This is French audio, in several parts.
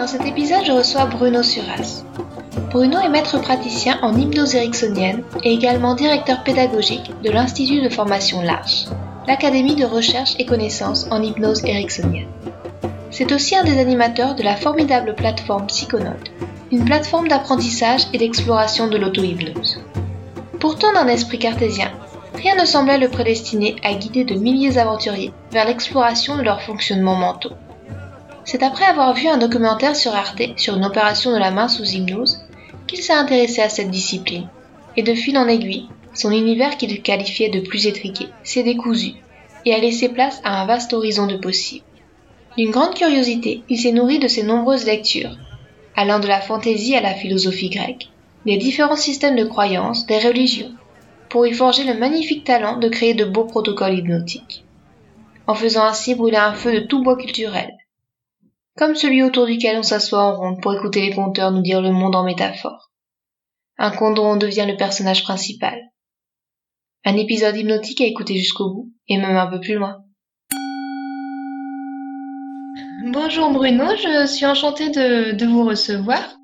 Dans cet épisode, je reçois Bruno Suras. Bruno est maître praticien en hypnose ericksonienne et également directeur pédagogique de l'Institut de formation L'Arche, l'Académie de recherche et connaissances en hypnose ericksonienne. C'est aussi un des animateurs de la formidable plateforme Psychonaute, une plateforme d'apprentissage et d'exploration de l'auto-hypnose. Pourtant d'un esprit cartésien, rien ne semblait le prédestiner à guider de milliers d'aventuriers vers l'exploration de leurs fonctionnements mentaux. C'est après avoir vu un documentaire sur Arte sur une opération de la main sous hypnose qu'il s'est intéressé à cette discipline. Et de fil en aiguille, son univers qu'il qualifiait de plus étriqué s'est décousu et a laissé place à un vaste horizon de possibles. D'une grande curiosité, il s'est nourri de ses nombreuses lectures, allant de la fantaisie à la philosophie grecque, des différents systèmes de croyances, des religions, pour y forger le magnifique talent de créer de beaux protocoles hypnotiques, en faisant ainsi brûler un feu de tout bois culturel, comme celui autour duquel on s'assoit en ronde pour écouter les conteurs nous dire le monde en métaphore. Un conte dont on devient le personnage principal. Un épisode hypnotique à écouter jusqu'au bout, et même un peu plus loin. Bonjour Bruno, je suis enchantée de, vous recevoir.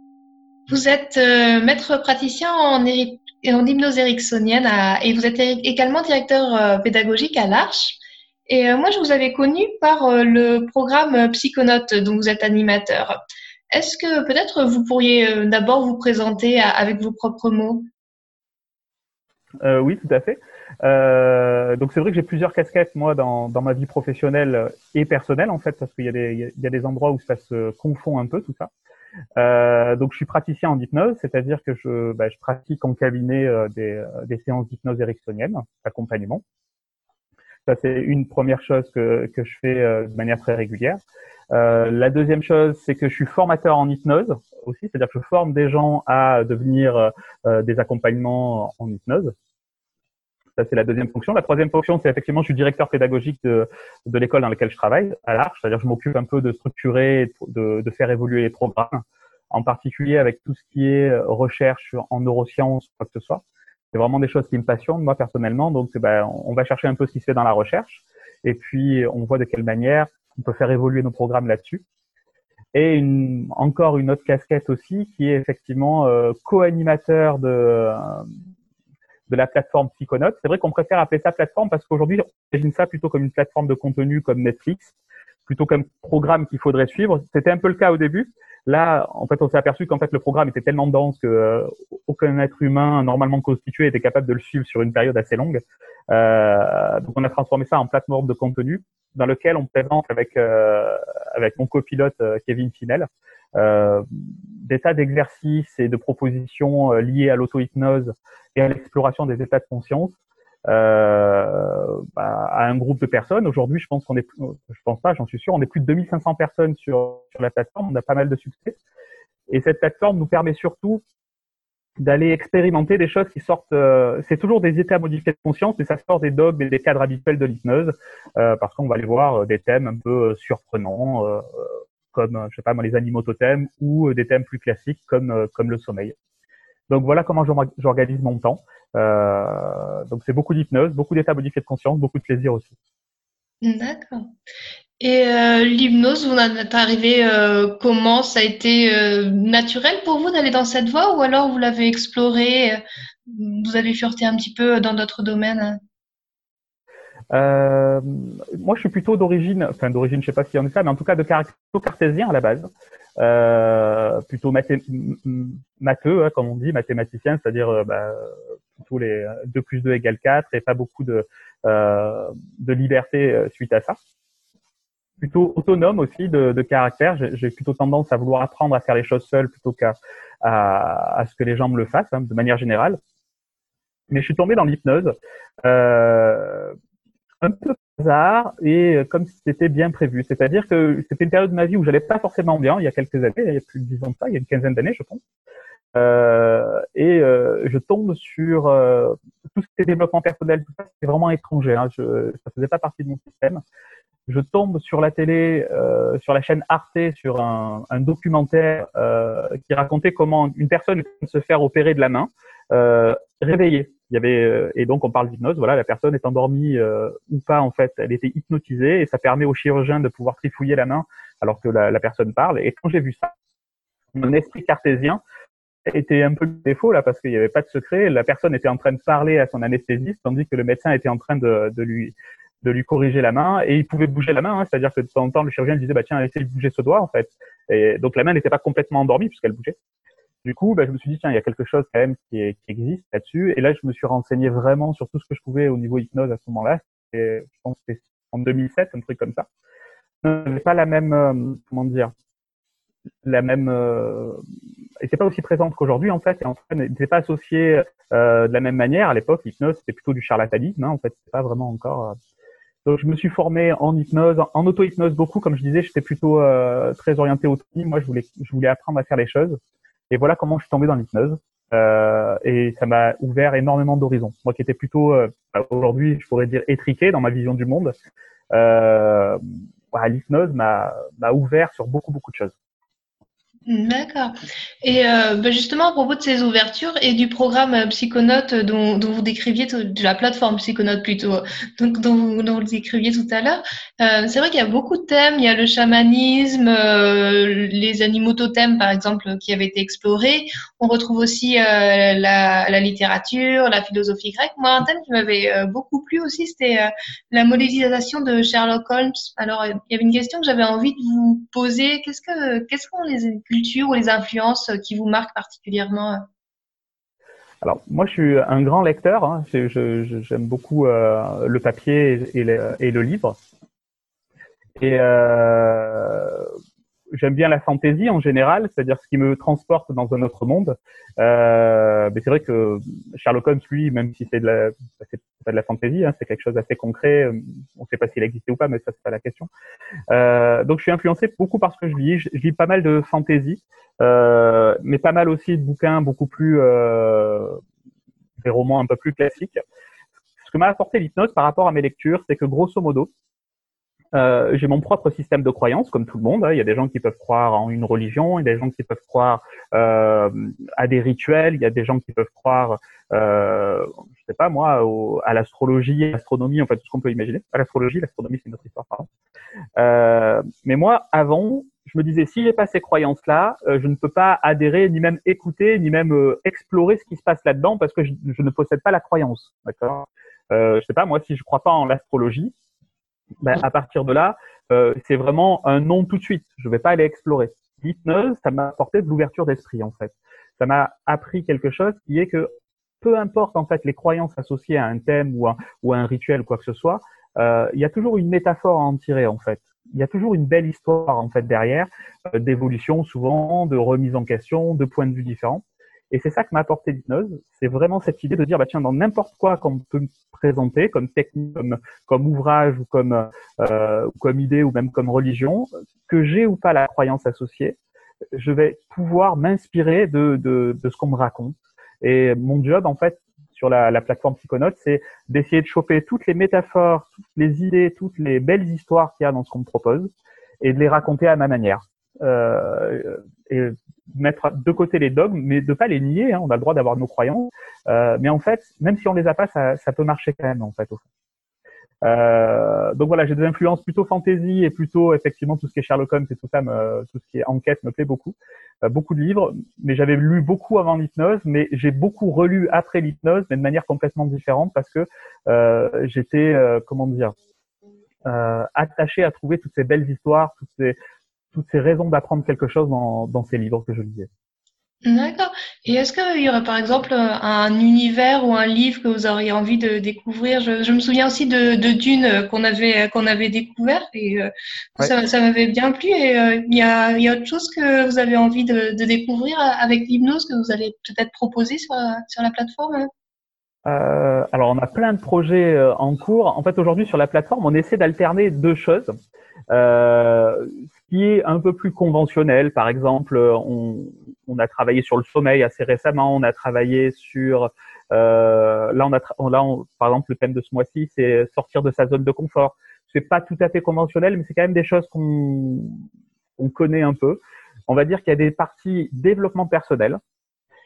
Vous êtes euh, maître praticien en, en hypnose ericksonienne et vous êtes également directeur euh, pédagogique à l'Arche. Et euh, moi, je vous avais connu par euh, le programme Psychonautes dont vous êtes animateur. Est-ce que peut-être vous pourriez euh, d'abord vous présenter avec vos propres mots? Oui, tout à fait. Euh, donc c'est vrai que j'ai plusieurs casquettes moi dans, dans, ma vie professionnelle et personnelle en fait parce qu'il y, y, a des endroits où ça se confond un peu tout ça. Euh, donc je suis praticien en hypnose, c'est-à-dire que je, bah, je pratique en cabinet des, des séances d'hypnose ericksonienne, accompagnement. Ça, c'est une première chose que, que je fais euh, de manière très régulière. Euh, la deuxième chose, c'est que je suis formateur en hypnose aussi, c'est-à-dire que je forme des gens à devenir euh, des accompagnements en hypnose. Ça, c'est la deuxième fonction. La troisième fonction, c'est effectivement, je suis directeur pédagogique de, de l'école dans laquelle je travaille, à l'Arche. C'est-à-dire, je m'occupe un peu de structurer, de, de, faire évoluer les programmes, en particulier avec tout ce qui est recherche en neurosciences, quoi que ce soit c'est vraiment des choses qui me passionnent moi personnellement. Donc, ben, on va chercher un peu ce qui se fait dans la recherche, et puis on voit de quelle manière on peut faire évoluer nos programmes là-dessus. Et encore une autre casquette aussi, qui est effectivement euh, co-animateur de de la plateforme Psychonautes. C'est vrai qu'on préfère appeler ça plateforme parce qu'aujourd'hui, on imagine ça plutôt comme une plateforme de contenu comme Netflix, plutôt comme programme qu'il faudrait suivre. C'était un peu le cas au début, Là, en fait, on s'est aperçu qu'en fait le programme était tellement dense que euh, aucun être humain normalement constitué était capable de le suivre sur une période assez longue. Euh, donc, on a transformé ça en plateforme de contenu dans lequel on présente avec euh, avec mon copilote Kevin Finel des tas d'exercices et de propositions liées à l'auto-hypnose et à l'exploration des états de conscience un groupe de personnes. Aujourd'hui, je pense qu'on est, je pense pas, j'en suis sûr, on est plus de 2500 personnes sur, sur la plateforme. On a pas mal de succès. Et cette plateforme nous permet surtout d'aller expérimenter des choses qui sortent. Euh, c'est toujours des états modifiés de conscience, mais ça sort des dogmes et des cadres habituels de l'hypnose, euh, parce qu'on va aller voir euh, des thèmes un peu surprenants, comme je sais pas moi, les animaux totems, ou des thèmes plus classiques comme comme le sommeil. Donc voilà comment j'organise mon temps. Euh, donc c'est beaucoup d'hypnose, beaucoup d'états modifiés de conscience, beaucoup de plaisir aussi. D'accord. Et euh, l'hypnose, vous en êtes arrivé euh, comment Ça a été naturel pour vous d'aller dans cette voie ou alors vous l'avez exploré Vous avez fureté un petit peu dans d'autres domaines? Euh, moi, je suis plutôt d'origine, enfin d'origine, je sais pas si on est ça, mais en tout cas de caractère cartésien à la base, euh, plutôt mathé matheux, hein, comme on dit, mathématicien, c'est-à-dire euh, bah, plutôt les 2 plus 2 égale 4 et pas beaucoup de, euh, de liberté euh, suite à ça. Plutôt autonome aussi de, de caractère. J'ai plutôt tendance à vouloir apprendre à faire les choses seul plutôt qu'à à, à, ce que les gens me le fassent, hein, de manière générale. Mais je suis tombé dans l'hypnose. Euh, un peu hasard et comme si c'était bien prévu. C'est-à-dire que c'était une période de ma vie où j'allais pas forcément bien, il y a quelques années, il y a plus de dix ans de ça, il y a une quinzaine d'années, je pense. Euh, et euh, je tombe sur euh, tout ce qui est développement personnel, tout ça, c'est vraiment étranger. Hein, je, ça faisait pas partie de mon système. Je tombe sur la télé, euh, sur la chaîne Arte, sur un, un documentaire qui racontait comment une personne se faire opérer de la main, réveillée. Il y avait et donc on parle d'hypnose. Voilà, la personne est endormie ou pas en fait, elle était hypnotisée et ça permet au chirurgien de pouvoir trifouiller la main alors que la, la personne parle. Et quand j'ai vu ça, mon esprit cartésien était un peu défaut là parce qu'il n'y avait pas de secret. La personne était en train de parler à son anesthésiste tandis que le médecin était en train de, de lui de lui corriger la main et il pouvait bouger la main, hein, c'est-à-dire que de temps en temps le chirurgien disait bah tiens de bouger ce doigt en fait. Et donc la main n'était pas complètement endormie puisqu'elle bougeait. Du coup, bah, je me suis dit tiens il y a quelque chose quand même qui, qui existe là-dessus et là je me suis renseigné vraiment sur tout ce que je pouvais au niveau hypnose à ce moment-là. Je pense c'était en 2007 un truc comme ça. n'avait pas la même euh, comment dire la même euh, n'était pas aussi présente qu'aujourd'hui en fait et en fait n'était pas associée euh, de la même manière à l'époque l'hypnose c'était plutôt du charlatanisme hein, en fait c'est pas vraiment encore euh. Donc je me suis formé en hypnose en auto-hypnose beaucoup. Comme je disais j'étais plutôt euh, très orienté au moi je voulais je voulais apprendre à faire les choses. Et voilà comment je suis tombé dans l'hypnose. Euh, et ça m'a ouvert énormément d'horizons. Moi qui étais plutôt bah, aujourd'hui je pourrais dire étriqué dans ma vision du monde euh, bah, l'hypnose m'a ouvert sur beaucoup beaucoup de choses D'accord. Et euh, bah, justement, à propos de ces ouvertures et du programme euh, Psychonote dont, dont vous décriviez, de la plateforme Psychonote plutôt, donc, dont, vous, dont vous décriviez tout à l'heure, euh, c'est vrai qu'il y a beaucoup de thèmes. Il y a le chamanisme, euh, les animaux totems, par exemple, qui avaient été explorés. On retrouve aussi euh, la, la, littérature, la philosophie grecque. Moi, un thème qui m'avait euh, beaucoup plu aussi, c'était la modélisation de Sherlock Holmes. Alors, il y avait une question que j'avais envie de vous poser. Qu'est-ce que, qu'est-ce qu'on les ou les influences qui vous marquent particulièrement alors moi je suis un grand lecteur, hein. j'aime beaucoup euh, le papier et le, livre. Et euh, j'aime bien la fantaisie en général, c'est-à-dire ce qui me transporte dans un autre monde. Euh, mais c'est vrai que Sherlock Holmes, lui, même si c'est de la, pas de la fantaisie, hein, c'est quelque chose d'assez concret. On ne sait pas s'il existait ou pas, mais ça c'est pas la question. Euh, donc je suis influencé beaucoup par ce que je lis. Je, lis pas mal de fantaisie, euh, mais pas mal aussi de bouquins beaucoup plus euh, des romans un peu plus classiques. Ce que m'a apporté l'hypnose par rapport à mes lectures, c'est que grosso modo, euh, j'ai mon propre système de croyance, comme tout le monde. Hein. Il y a des gens qui peuvent croire en une religion, il y a des gens qui peuvent croire euh, à des rituels, il y a des gens qui peuvent croire, euh, sais pas moi, à l'astrologie, l'astronomie, en fait tout ce qu'on peut imaginer. À l'astrologie, l'astronomie c'est une autre histoire, pardon. Euh, mais moi, avant, je me disais si j'ai pas ces croyances-là, euh, je ne peux pas adhérer, ni même écouter, ni même euh, explorer ce qui se passe là-dedans parce que je, je, ne possède pas la croyance. D'accord? Euh, je sais pas moi si je crois pas en l'astrologie ben, à partir de là, euh, c'est vraiment un non tout de suite. Je vais pas aller explorer. L'hypnose, ça m'a apporté de l'ouverture d'esprit en fait. Ça m'a appris quelque chose qui est que peu importe en fait les croyances associées à un thème ou, à un rituel ou quoi que ce soit, euh, il y a toujours une métaphore à en tirer en fait. Il y a toujours une belle histoire en fait derrière, euh, d'évolution souvent, de remise en question, de points de vue différents. Et c'est ça que m'a apporté l'hypnose. C'est vraiment cette idée de dire, bah tiens, dans n'importe quoi qu'on peut me présenter comme technique, comme, ouvrage ou comme, euh, idée ou même comme religion, que j'ai ou pas la croyance associée, je vais pouvoir m'inspirer de ce qu'on me raconte. Et mon job, en fait, sur la, la plateforme Psychonote, c'est d'essayer de choper toutes les métaphores, toutes les idées, toutes les belles histoires qu'il y a dans ce qu'on me propose et de les raconter à ma manière. Euh, et mettre de côté les dogmes, mais de pas les nier. Hein, on a le droit d'avoir nos croyances, euh, mais en fait, même si on les a pas, ça, ça peut marcher quand même en fait au fond. Euh, donc voilà, j'ai des influences plutôt fantasy et plutôt effectivement tout ce qui est Sherlock Holmes et tout ça, me, tout ce qui est enquête me plaît beaucoup. Euh, beaucoup de livres, mais j'avais lu beaucoup avant l'hypnose, mais j'ai beaucoup relu après l'hypnose, mais de manière complètement différente parce que euh, j'étais euh, comment dire attaché à trouver toutes ces belles histoires, toutes ces toutes ces raisons d'apprendre quelque chose dans, dans ces livres que je lisais. D'accord. Et est-ce qu'il y aurait par exemple un univers ou un livre que vous auriez envie de découvrir? Je, je, me souviens aussi de, de Dune qu'on avait qu'on avait découvert et euh, ça, ça m'avait bien plu. Et euh, il, y a, y a autre chose que vous avez envie de, de découvrir avec l'hypnose que vous allez peut-être proposer sur, sur la plateforme? Euh, alors, on a plein de projets euh, en cours. En fait, aujourd'hui, sur la plateforme, on essaie d'alterner deux choses. Euh, qui est un peu plus conventionnel, par exemple, on, on, a travaillé sur le sommeil assez récemment. On a travaillé sur euh, là, on a là, par exemple, le thème de ce mois-ci, c'est sortir de sa zone de confort. C'est pas tout à fait conventionnel, mais c'est quand même des choses qu'on on connaît un peu. On va dire qu'il y a des parties développement personnel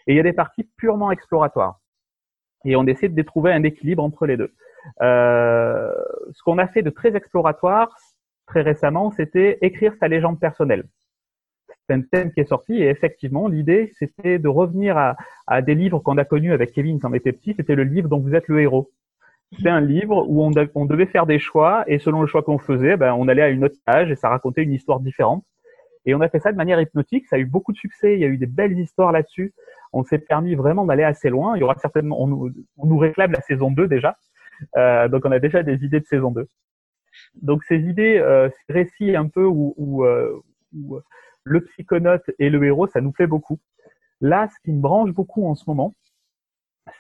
et il y a des parties purement exploratoires et on essaie de trouver un équilibre entre les deux. Euh, ce qu'on a fait de très exploratoire très récemment, c'était écrire sa légende personnelle. C'est un thème qui est sorti et effectivement, l'idée, c'était de revenir à, des livres qu'on a connus avec Kevin quand on était petit. C'était le livre dont vous êtes le héros. C'était un livre où on, devait faire des choix et selon le choix qu'on faisait, ben, on allait à une autre page et ça racontait une histoire différente. Et on a fait ça de manière hypnotique. Ça a eu beaucoup de succès. Il y a eu des belles histoires là-dessus on s'est permis vraiment d'aller assez loin. Il y aura certainement, on nous, on nous réclame la saison 2 déjà. Euh, donc on a déjà des idées de saison 2. Donc ces idées, euh, ces récits un peu où, où, euh, où, le psychonaute et le héros, ça nous fait beaucoup. Là, ce qui me branche beaucoup en ce moment,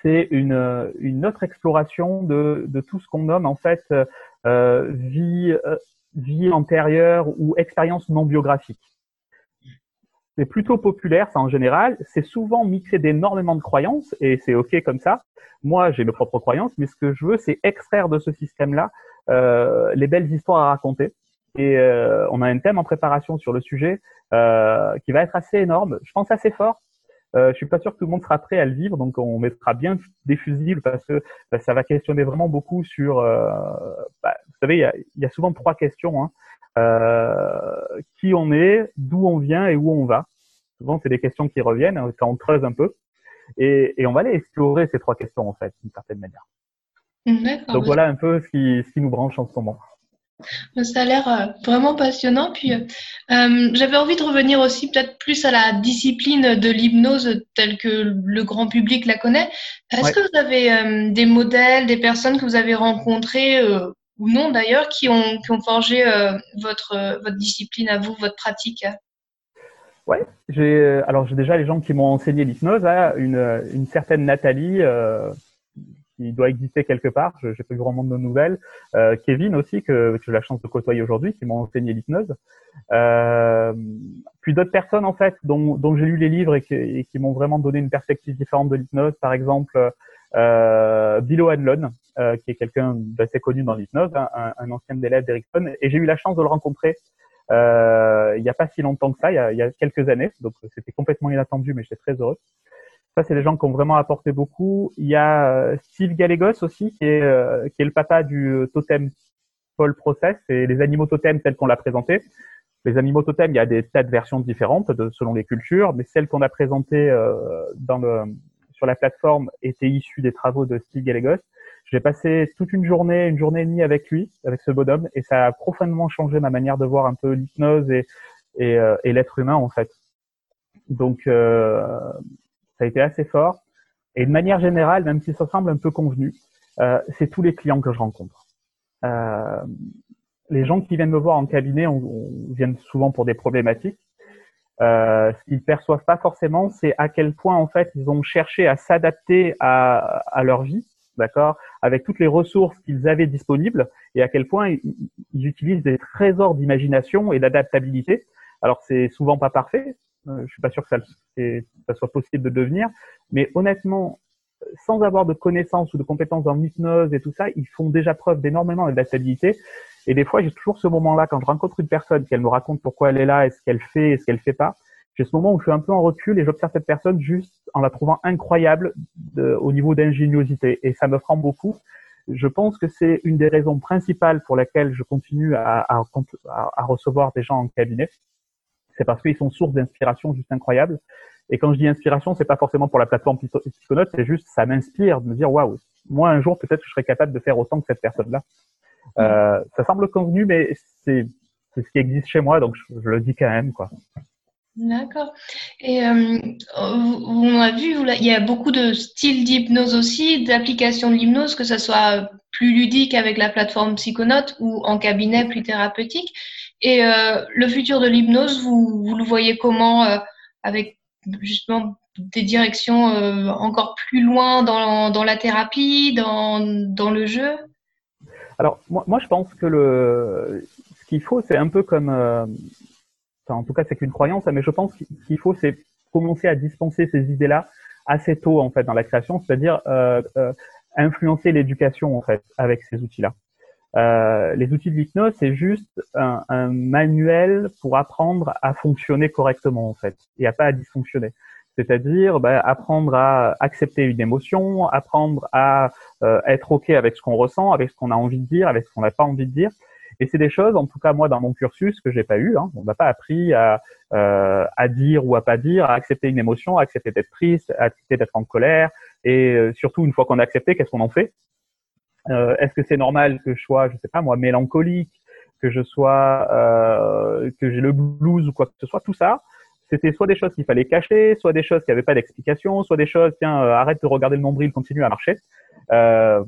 c'est une, une autre exploration de, de tout ce qu'on nomme en fait euh, vie, euh, vie antérieure ou expérience non biographique c'est plutôt populaire, ça en général. C'est souvent mixé d'énormément de croyances et c'est ok comme ça. Moi, j'ai mes propres croyances, mais ce que je veux, c'est extraire de ce système-là euh, les belles histoires à raconter. Et euh, on a un thème en préparation sur le sujet euh, qui va être assez énorme. Je pense assez fort. Euh, je suis pas sûr que tout le monde sera prêt à le vivre, donc on mettra bien des fusibles parce que bah, ça va questionner vraiment beaucoup sur. Euh, bah, vous savez, il y a, y a, souvent trois questions. Hein. Euh, qui on est, d'où on vient et où on va. Souvent, c'est des questions qui reviennent hein, quand on creuse un peu. Et, et, on va aller explorer ces trois questions, en fait, d'une certaine manière. Donc voilà un peu ce qui, ce qui nous branche en ce moment. Ça a l'air euh, vraiment passionnant. Puis, euh, j'avais envie de revenir aussi peut-être plus à la discipline de l'hypnose telle que le grand public la connaît. Est-ce que vous avez euh, des modèles, des personnes que vous avez rencontrées euh, ou non d'ailleurs, qui ont, forgé euh, votre, euh, votre discipline à vous, votre pratique? Ouais, j'ai alors j'ai déjà les gens qui m'ont enseigné l'hypnose, hein, une, certaine Nathalie euh, qui doit exister quelque part, je n'ai pas grand monde de nouvelles, euh, Kevin aussi que, j'ai la chance de côtoyer aujourd'hui, qui m'ont enseigné l'hypnose, euh, puis d'autres personnes en fait dont, j'ai lu les livres et qui m'ont vraiment donné une perspective différente de l'hypnose, par exemple euh, O'Hanlon, euh, qui est quelqu'un d'assez connu dans l'hypnose, hein, un, un, ancien élève d'Erickson, et j'ai eu la chance de le rencontrer euh, il n'y a pas si longtemps que ça, il y a, il y a quelques années, donc c'était complètement inattendu, mais j'étais très heureux. Ça, c'est des gens qui ont vraiment apporté beaucoup. Il y a euh, Steve Gallegos aussi, qui est, euh, qui est le papa du totem Paul Process et les animaux totems tels qu'on l'a présenté. Les animaux totems, il y a des tas de versions différentes de, selon les cultures, mais celle qu'on a présentée euh, dans le, sur la plateforme était issue des travaux de Steve Gallegos. J'ai passé toute une journée, une journée et demie avec lui, avec ce bonhomme, et ça a profondément changé ma manière de voir un peu l'hypnose et, euh, l'être humain en fait. Donc euh, ça a été assez fort. Et de manière générale, même si ça semble un peu convenu, euh, c'est tous les clients que je rencontre. Les gens qui viennent me voir en cabinet on, on viennent souvent pour des problématiques. Euh, ce qu'ils perçoivent pas forcément, c'est à quel point en fait ils ont cherché à s'adapter à, à, leur vie, d'accord, avec toutes les ressources qu'ils avaient disponibles, et à quel point ils, utilisent des trésors d'imagination et d'adaptabilité. Alors c'est souvent pas parfait, euh, je suis pas sûr que ça, ça soit possible de devenir, mais honnêtement, sans avoir de connaissances ou de compétences en hypnose et tout ça, ils font déjà preuve d'énormément d'adaptabilité. Et des fois, j'ai toujours ce moment-là quand je rencontre une personne, qu'elle me raconte pourquoi elle est là et ce qu'elle fait et ce qu'elle fait pas. J'ai ce moment où je suis un peu en recul et j'observe cette personne juste en la trouvant incroyable au niveau d'ingéniosité. Et ça me prend beaucoup. Je pense que c'est une des raisons principales pour lesquelles je continue à, recevoir des gens en cabinet. C'est parce qu'ils sont source d'inspiration juste incroyable. Et quand je dis inspiration, c'est pas forcément pour la plateforme Psychonautes, c'est juste ça m'inspire de me dire waouh, moi un jour peut-être je serais capable de faire autant que cette personne-là. Euh, ça semble convenu, mais c'est ce qui existe chez moi, donc je, le dis quand même quoi. D'accord. Et euh, on a vu, il y a beaucoup de styles d'hypnose aussi, d'application de l'hypnose, que ce soit plus ludique avec la plateforme Psychonautes ou en cabinet plus thérapeutique. Et euh, le futur de l'hypnose, vous, vous, le voyez comment euh, avec justement des directions encore plus loin dans, dans la thérapie, dans, dans le jeu? Alors, moi, je pense que le, ce qu'il faut, c'est un peu comme, en tout cas, c'est qu'une croyance, mais je pense qu'il faut, c'est commencer à dispenser ces idées-là assez tôt, en fait, dans la création, c'est-à-dire euh, influencer l'éducation, en fait, avec ces outils-là. Euh, les outils de l'hypnose, c'est juste un, un, manuel pour apprendre à fonctionner correctement en fait, et à pas à dysfonctionner. C'est-à-dire bah, apprendre à accepter une émotion, apprendre à euh, être ok avec ce qu'on ressent, avec ce qu'on a envie de dire, avec ce qu'on n'a pas envie de dire. Et c'est des choses, en tout cas moi dans mon cursus, que j'ai pas eu. Hein. On m'a pas appris à, euh, à dire ou à pas dire, à accepter une émotion, à accepter d'être triste, à accepter d'être en colère. Et euh, surtout, une fois qu'on a accepté, qu'est-ce qu'on en fait? Euh, Est-ce que c'est normal que je sois, je sais pas moi, mélancolique, que je sois, que j'ai le blues ou quoi que ce soit? Tout ça, c'était soit des choses qu'il fallait cacher, soit des choses qui n'avaient pas d'explication, soit des choses, tiens, euh, arrête de regarder le nombril, continue à marcher. Euh,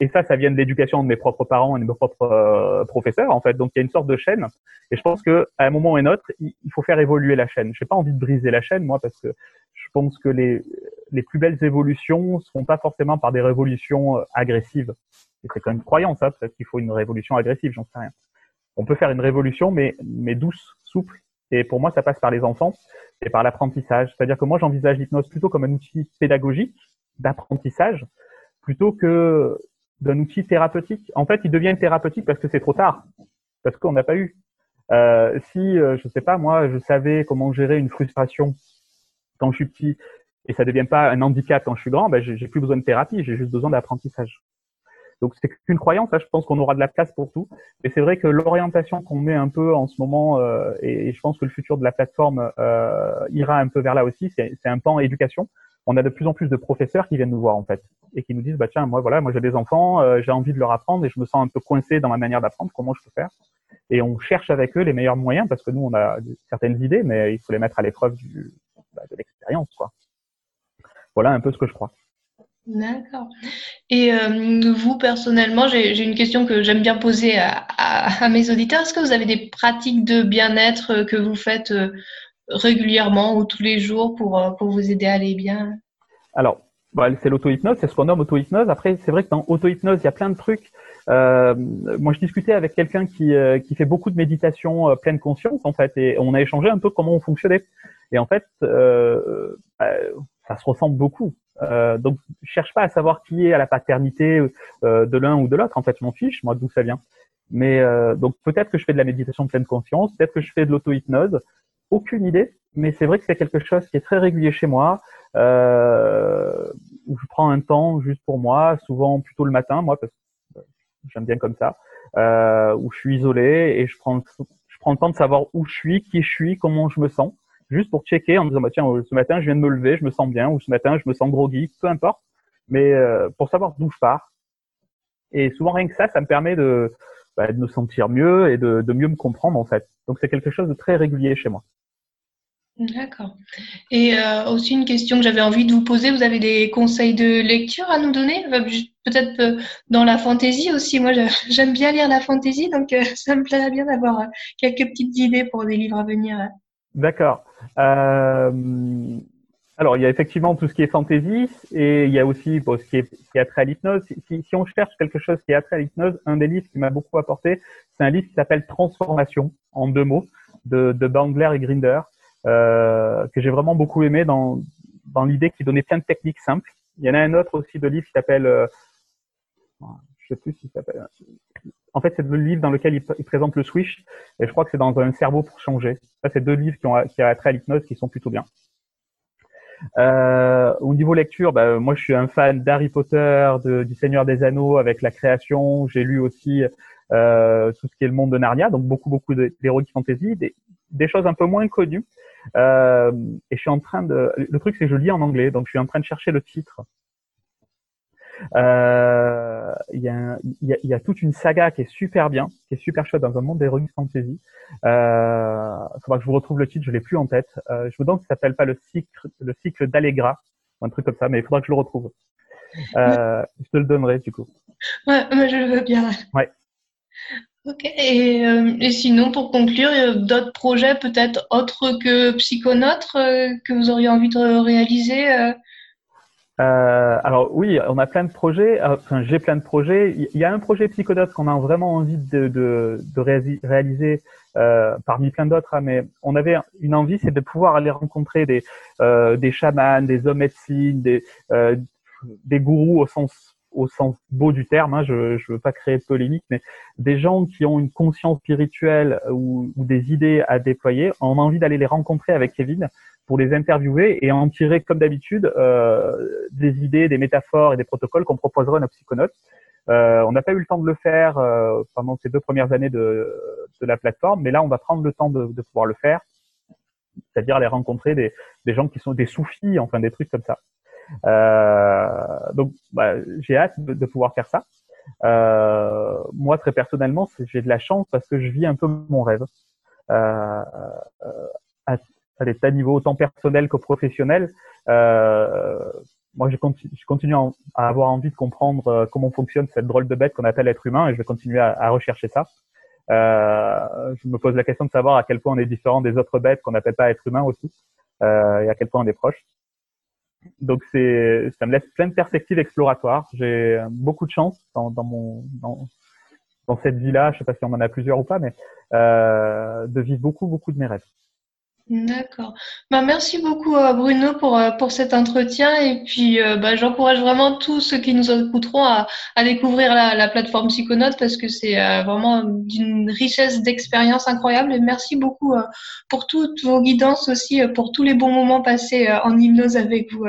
et ça, ça vient de l'éducation de mes propres parents et de mes propres euh, professeurs, en fait. Donc, il y a une sorte de chaîne. Et je pense que à un moment ou un autre, il faut faire évoluer la chaîne. Je n'ai pas envie de briser la chaîne, moi, parce que je pense que les, les plus belles évolutions ne seront pas forcément par des révolutions agressives. C'est quand même une croyance, ça. Peut-être qu'il faut une révolution agressive, j'en sais rien. On peut faire une révolution, mais, mais douce, souple. Et pour moi, ça passe par les enfants et par l'apprentissage. C'est-à-dire que moi, j'envisage l'hypnose plutôt comme un outil pédagogique d'apprentissage plutôt que d'un outil thérapeutique. En fait, il devient thérapeutique parce que c'est trop tard, parce qu'on n'a pas eu. Euh, si, euh, je sais pas, moi, je savais comment gérer une frustration quand je suis petit et ça devient pas un handicap quand je suis grand, ben j'ai plus besoin de thérapie, j'ai juste besoin d'apprentissage. Donc c'est qu'une croyance, hein, je pense qu'on aura de la place pour tout. Mais c'est vrai que l'orientation qu'on met un peu en ce moment, euh, et, je pense que le futur de la plateforme euh, ira un peu vers là aussi, c'est un pan éducation. On a de plus en plus de professeurs qui viennent nous voir en fait et qui nous disent bah tiens moi voilà moi j'ai des enfants euh, j'ai envie de leur apprendre et je me sens un peu coincé dans ma manière d'apprendre. Comment je peux faire? Et on cherche avec eux les meilleurs moyens parce que nous on a certaines idées mais il faut les mettre à l'épreuve bah, de l'expérience quoi. Voilà un peu ce que je crois D'accord. Et euh, vous, personnellement, j'ai une question que j'aime bien poser à, mes auditeurs. Est-ce que vous avez des pratiques de bien-être que vous faites euh, régulièrement ou tous les jours pour, euh, pour vous aider à aller bien? Alors, bah, c'est l'auto-hypnose, c'est ce qu'on nomme auto-hypnose. Après, c'est vrai que dans auto-hypnose, il y a plein de trucs. Euh, moi, je discutais avec quelqu'un qui, euh, qui fait beaucoup de méditation euh, pleine conscience, en fait, et on a échangé un peu comment on fonctionnait. Et en fait, euh, bah, ça se ressemble beaucoup. Donc, je cherche pas à savoir qui est à la paternité de l'un ou de l'autre. En fait, je m'en fiche, moi, d'où ça vient. Mais donc, peut-être que je fais de la méditation pleine conscience, peut-être que je fais de l'auto-hypnose aucune idée, mais c'est vrai que c'est quelque chose qui est très régulier chez moi, euh, où je prends un temps juste pour moi, souvent plutôt le matin, moi, parce que j'aime bien comme ça, euh, où je suis isolé et je prends, je prends le temps de savoir où je suis, qui je suis, comment je me sens, juste pour checker en disant, bah, tiens, ce matin, je viens de me lever, je me sens bien, ou ce matin, je me sens groggy, peu importe, mais euh, pour savoir d'où je pars. Et souvent, rien que ça, ça me permet de, bah, de me sentir mieux et de, de mieux me comprendre, en fait. Donc, c'est quelque chose de très régulier chez moi. D'accord. Et euh, aussi une question que j'avais envie de vous poser, vous avez des conseils de lecture à nous donner? Euh, Peut-être euh, dans la fantaisie aussi. Moi, j'aime bien lire la fantaisie, donc ça me plairait bien d'avoir quelques petites idées pour des livres à venir. D'accord. Alors, il y a effectivement tout ce qui est fantaisie et il y a aussi ce, qui est, qui est à l'hypnose. Si, si, on cherche quelque chose qui est attrait à l'hypnose, un des livres qui m'a beaucoup apporté, c'est un livre qui s'appelle Transformation, en deux mots, de, de Bandler et Grinder. Euh, que j'ai vraiment beaucoup aimé dans, dans l'idée qui donnait plein de techniques simples. Il y en a un autre aussi de livre qui s'appelle, euh, je sais plus s'il s'appelle. En fait, c'est le livre dans lequel il, présente le switch, et je crois que c'est dans un cerveau pour changer. Ça, c'est deux livres qui ont qui ont à l'hypnose qui sont plutôt bien. Euh, au niveau lecture, bah, moi je suis un fan d'Harry Potter, du Seigneur des Anneaux avec la création. J'ai lu aussi euh, tout ce qui est le monde de Narnia, donc beaucoup beaucoup d'heroic fantasy, des, des choses un peu moins connues. Euh, et je suis en train de. Le truc, c'est que je lis en anglais, donc je suis en train de chercher le titre. Euh, il y, a, y, y, a, toute une saga qui est super bien, qui est super chouette dans un monde d'heroic fantasy. Euh, faudra que je vous retrouve le titre, je l'ai plus en tête. Euh, je vous demande si ça s'appelle pas le cycle, le cycle d'Allegra, un truc comme ça, mais il faudra que je le retrouve. Euh, je te le donnerai du coup. Ouais, je le veux bien. Ouais. Ok, et, euh, et sinon, pour conclure, d'autres projets peut-être autres que Psychonote euh, que vous auriez envie de réaliser euh? Euh, alors oui, on a plein de projets. Enfin, j'ai plein de projets. Il y a un projet Psychonote qu'on a vraiment envie de, de, de réaliser euh, parmi plein d'autres. Hein, mais on avait une envie, c'est de pouvoir aller rencontrer des des chamans, des hommes médecines, des des gourous au sens au sens beau du terme, hein, je ne veux pas créer de polémique, mais des gens qui ont une conscience spirituelle ou, ou des idées à déployer, on a envie d'aller les rencontrer avec Kevin pour les interviewer et en tirer, comme d'habitude, euh, des idées, des métaphores et des protocoles qu'on proposerait à nos psychonautes. Euh, on n'a pas eu le temps de le faire euh, pendant ces deux premières années de, de, la plateforme, mais là, on va prendre le temps de, de pouvoir le faire, c'est-à-dire aller rencontrer des, des gens qui sont des soufis, enfin des trucs comme ça. Euh, donc, bah, j'ai hâte de, pouvoir faire ça. Euh, moi, très personnellement, j'ai de la chance parce que je vis un peu mon rêve. Euh, à, à des tas de niveaux autant personnels que professionnels. Euh, moi, je continue, à avoir envie de comprendre comment fonctionne cette drôle de bête qu'on appelle être humain et je vais continuer à, à rechercher ça. Euh, je me pose la question de savoir à quel point on est différent des autres bêtes qu'on n'appelle pas être humain aussi euh, et à quel point on est proche. Donc c'est, ça me laisse plein de perspectives exploratoires. J'ai beaucoup de chance dans, dans mon dans, dans cette vie-là. Je sais pas si on en a plusieurs ou pas, mais euh, de vivre beaucoup beaucoup de mes rêves. D'accord. Bah, merci beaucoup euh, Bruno pour, euh, pour cet entretien et puis euh, bah, j'encourage vraiment tous ceux qui nous écouteront à, à découvrir la, la plateforme Psychonote parce que c'est vraiment d'une richesse d'expérience incroyable et merci beaucoup pour toutes vos guidances aussi, pour tous les bons moments passés en hypnose avec vous.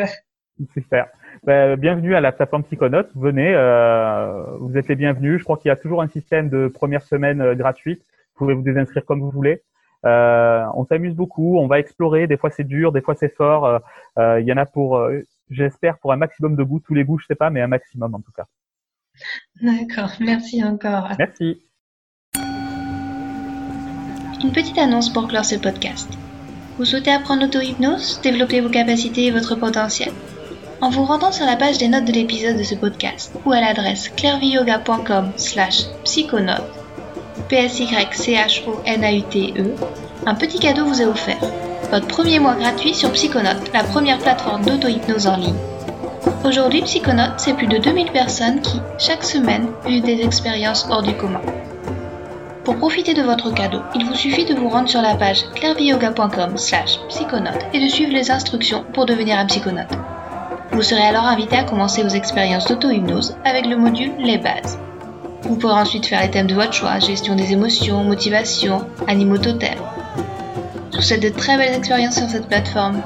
Super. Bah, bienvenue à la plateforme Psychonote. Venez, vous êtes les bienvenus. Je crois qu'il y a toujours un système de première semaine gratuite. Vous pouvez vous désinscrire comme vous voulez. Euh, on s'amuse beaucoup, on va explorer. Des fois c'est dur, des fois c'est fort. Euh, euh, il y en a pour, j'espère, pour un maximum de goût. Tous les goûts, je sais pas, mais un maximum en tout cas. D'accord, merci encore. Merci. Une petite annonce pour clore ce podcast. Vous souhaitez apprendre l'auto-hypnose, développer vos capacités et votre potentiel? En vous rendant sur la page des notes de l'épisode de ce podcast ou à l'adresse clairviyoga.com slash psychonote, P-S-Y-C-H-O-N-A-U-T-E, un petit cadeau vous est offert. Votre premier mois gratuit sur Psychonote, la première plateforme d'auto-hypnose en ligne. Aujourd'hui, Psychonote, c'est plus de 2000 personnes qui, chaque semaine, vivent des expériences hors du commun. Pour profiter de votre cadeau, il vous suffit de vous rendre sur la page clairviyoga.com slash psychonote et de suivre les instructions pour devenir un psychonote. Vous serez alors invité à commencer vos expériences d'auto-hypnose avec le module Les bases. Vous pourrez ensuite faire les thèmes de votre choix, gestion des émotions, motivation, animaux totems. Je vous souhaite de très belles expériences sur cette plateforme.